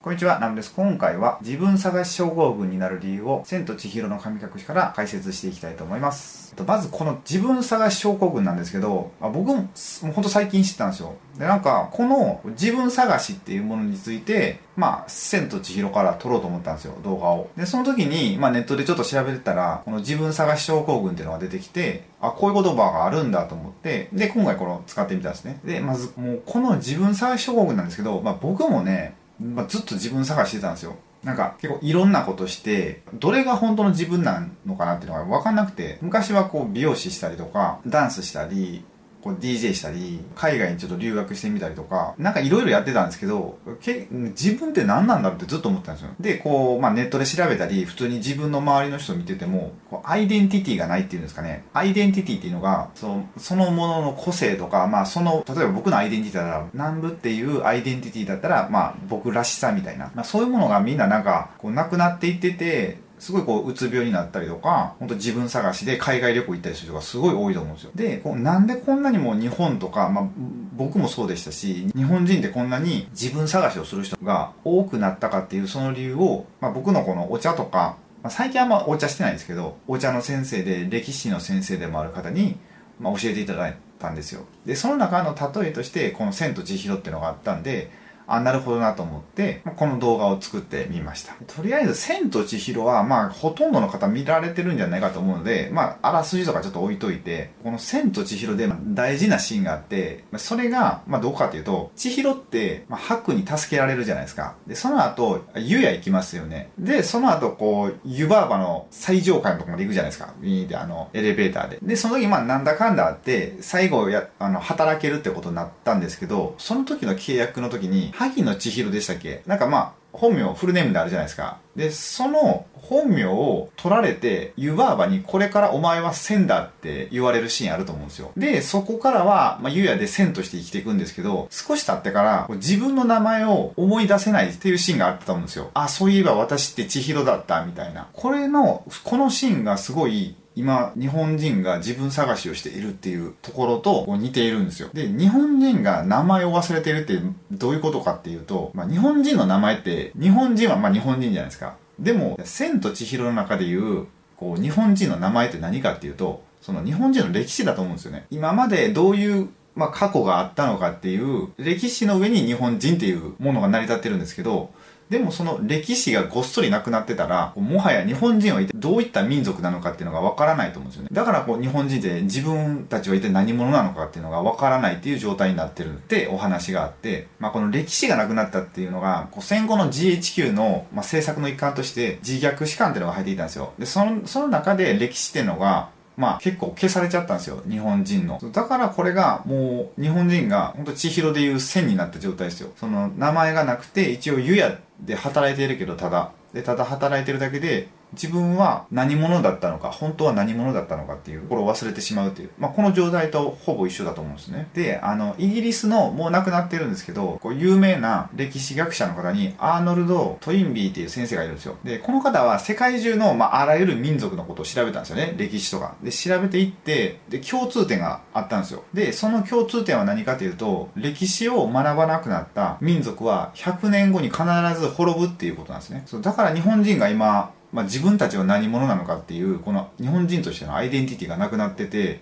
こんにちは、ナムです。今回は自分探し症候群になる理由を千と千尋の神隠しから解説していきたいと思います。まずこの自分探し症候群なんですけど、あ僕ももうほんと最近知ったんですよ。で、なんかこの自分探しっていうものについて、まあ、千と千尋から撮ろうと思ったんですよ、動画を。で、その時に、まあネットでちょっと調べてたら、この自分探し症候群っていうのが出てきて、あ、こういう言葉があるんだと思って、で、今回この使ってみたんですね。で、まずもうこの自分探し症候群なんですけど、まあ僕もね、まあ、ずっと自分探してたんですよ。なんか結構いろんなことして、どれが本当の自分なのかなっていうのが分かんなくて、昔はこう美容師したりとか、ダンスしたり、こう DJ したり、海外にちょっと留学してみたりとか、なんかいろいろやってたんですけど、け自分って何なんだろうってずっと思ってたんですよ。で、こう、まあネットで調べたり、普通に自分の周りの人見てても、こうアイデンティティがないっていうんですかね。アイデンティティっていうのが、そのそのものの個性とか、まあその、例えば僕のアイデンティティだったら、南部っていうアイデンティティだったら、まあ僕らしさみたいな、まあそういうものがみんななんか、こうなくなっていってて、すごいこう、うつ病になったりとか、本当自分探しで海外旅行行ったりする人がすごい多いと思うんですよ。で、こうなんでこんなにも日本とか、まあ、僕もそうでしたし、日本人ってこんなに自分探しをする人が多くなったかっていうその理由を、まあ、僕のこのお茶とか、まあ、最近あんまお茶してないんですけど、お茶の先生で歴史の先生でもある方に、まあ、教えていただいたんですよ。で、その中の例えとして、この千と千尋っていうのがあったんで、あ、なるほどなと思って、この動画を作ってみました。とりあえず、千と千尋は、まあ、ほとんどの方見られてるんじゃないかと思うので、まあ、あらすじとかちょっと置いといて、この千と千尋で大事なシーンがあって、それが、まあ、どこかというと、千尋って、まあ、白に助けられるじゃないですか。で、その後、湯屋行きますよね。で、その後、こう、湯婆婆の最上階のとこまで行くじゃないですか。ビーンで、あの、エレベーターで。で、その時、まあ、なんだかんだあって、最後や、あの、働けるってことになったんですけど、その時の契約の時に、萩野千尋でしたっけ？なんかまあ、本名、フルネームであるじゃないですか。で、その本名を取られて、湯婆婆にこれからお前は千だって言われるシーンあると思うんですよ。で、そこからは、まあ、湯屋で千として生きていくんですけど、少し経ってから、自分の名前を思い出せないっていうシーンがあったと思うんですよ。あ、そういえば私って千尋だった、みたいな。これの、このシーンがすごい、今、日本人が自分探しをしているっていうところと似ているんですよ。で、日本人が名前を忘れているってどういうことかっていうと、まあ、日本人の名前って、日本人はまあ日本人じゃないですか。でも、千と千尋の中でいう、こう、日本人の名前って何かっていうと、その日本人の歴史だと思うんですよね。今までどういうまあ、過去があったのかっていう歴史の上に日本人っていうものが成り立ってるんですけどでもその歴史がごっそりなくなってたらもはや日本人は一体どういった民族なのかっていうのがわからないと思うんですよね。だからこう日本人って自分たちは一体何者なのかっていうのがわからないっていう状態になってるってお話があって、まあ、この歴史がなくなったっていうのがこう戦後の GHQ の、まあ、政策の一環として自虐史観っていうのが入っていたんですよ。でそのその中で歴史っていうのがまあ結構消されちゃったんですよ、日本人の。だからこれがもう日本人が本当千尋でいう線になった状態ですよ。その名前がなくて一応湯屋で働いているけどただ。で、ただ働いてるだけで自分は何者だったのか、本当は何者だったのかっていうところを忘れてしまうっていう。まあこの状態とほぼ一緒だと思うんですね。で、あの、イギリスのもう亡くなってるんですけど、こう有名な歴史学者の方にアーノルド・トインビーっていう先生がいるんですよ。で、この方は世界中の、まあ、あらゆる民族のことを調べたんですよね。歴史とか。で、調べていって、で、共通点があったんですよ。で、その共通点は何かというと、歴史を学ばなくなった民族は100年後に必ず滅ぶっていうことなんですね。そうだから日本人が今、まあ、自分たちは何者なのかっていう、この日本人としてのアイデンティティがなくなってて、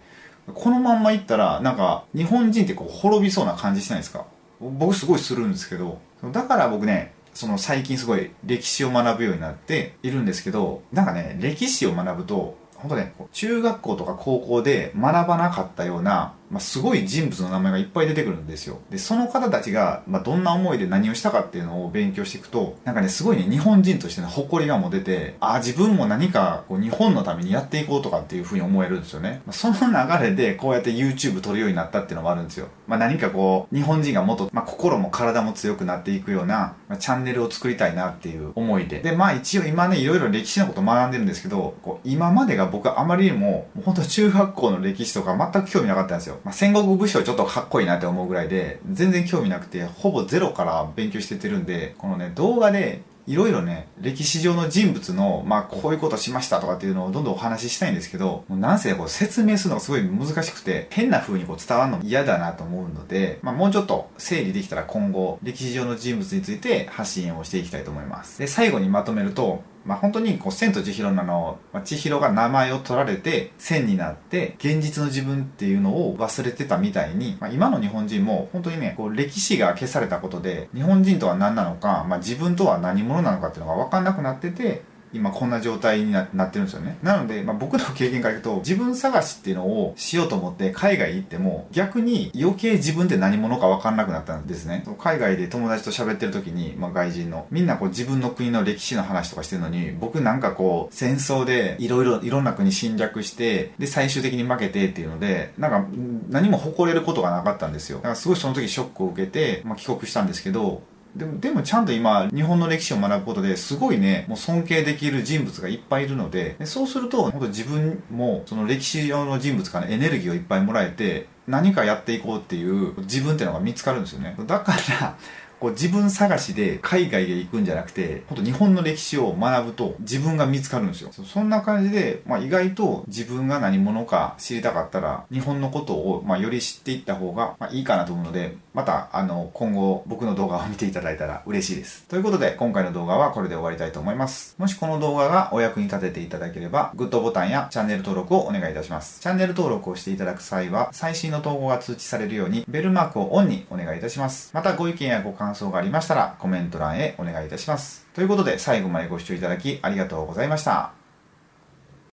このまんまいったら、なんか、日本人ってこう滅びそうな感じしないですか？僕すごいするんですけど、だから僕ね、その最近すごい歴史を学ぶようになっているんですけど、なんかね、歴史を学ぶと、本当ね、中学校とか高校で学ばなかったような、まあ、すごい人物の名前がいっぱい出てくるんですよ。で、その方たちが、まあ、どんな思いで何をしたかっていうのを勉強していくと、なんかね、すごいね、日本人としての誇りがも出て、ああ、自分も何かこう日本のためにやっていこうとかっていうふうに思えるんですよね。まあ、その流れでこうやって YouTube 撮るようになったっていうのもあるんですよ。まあ、何かこう、日本人がもっと、まあ、心も体も強くなっていくような、まあ、チャンネルを作りたいなっていう思いで。で、まあ一応今ね、いろいろ歴史のこと学んでるんですけど、こう今までが僕あまりにも、もう本当中学校の歴史とか全く興味なかったんですよ。まあ、戦国武将ちょっとかっこいいなって思うぐらいで、全然興味なくて、ほぼゼロから勉強しててるんで、このね、動画でいろいろね、歴史上の人物の、まあ、こういうことしましたとかっていうのをどんどんお話ししたいんですけど、もうなんせこう説明するのがすごい難しくて、変な風にこう伝わるの嫌だなと思うので、まあ、もうちょっと整理できたら今後、歴史上の人物について発信をしていきたいと思います。で、最後にまとめると、まあ、本当にこう、千と千尋なの、まあ、千尋が名前を取られて、千になって、現実の自分っていうのを忘れてたみたいに、まあ、今の日本人も本当にね、こう、歴史が消されたことで、日本人とは何なのか、まあ、自分とは何者なのかっていうのが分かんなくなってて、今こんな状態になってるんですよね。なので、まあ、僕の経験から言うと、自分探しっていうのをしようと思って海外行っても、逆に余計自分って何者か分かんなくなったんですね。海外で友達と喋ってる時に、まあ、外人の、みんなこう自分の国の歴史の話とかしてるのに、僕なんかこう、戦争でいろいろ、いろんな国侵略して、で、最終的に負けてっていうので、なんか何も誇れることがなかったんですよ。だからすごいその時ショックを受けて、まあ、帰国したんですけど、でも、でもちゃんと今、日本の歴史を学ぶことですごいね、もう尊敬できる人物がいっぱいいるので、でそうすると、本当自分も、その歴史上の人物からエネルギーをいっぱいもらえて、何かやっていこうっていう自分っていうのが見つかるんですよね。だから、こう自分探しで海外へ行くんじゃなくて、本当日本の歴史を学ぶと自分が見つかるんですよ。そんな感じで、まあ、意外と自分が何者か知りたかったら、日本のことを、まあ、より知っていった方が、まあ、いいかなと思うので、また、あの、今後僕の動画を見ていただいたら嬉しいです。ということで、今回の動画はこれで終わりたいと思います。もしこの動画がお役に立てていただければ、グッドボタンやチャンネル登録をお願いいたします。チャンネル登録をしていただく際は、最新の投稿が通知されるように、ベルマークをオンにお願いいたします。また、ご意見やご感感想がありましたら、コメント欄へお願いいたします。ということで最後までご視聴いただきありがとうございました。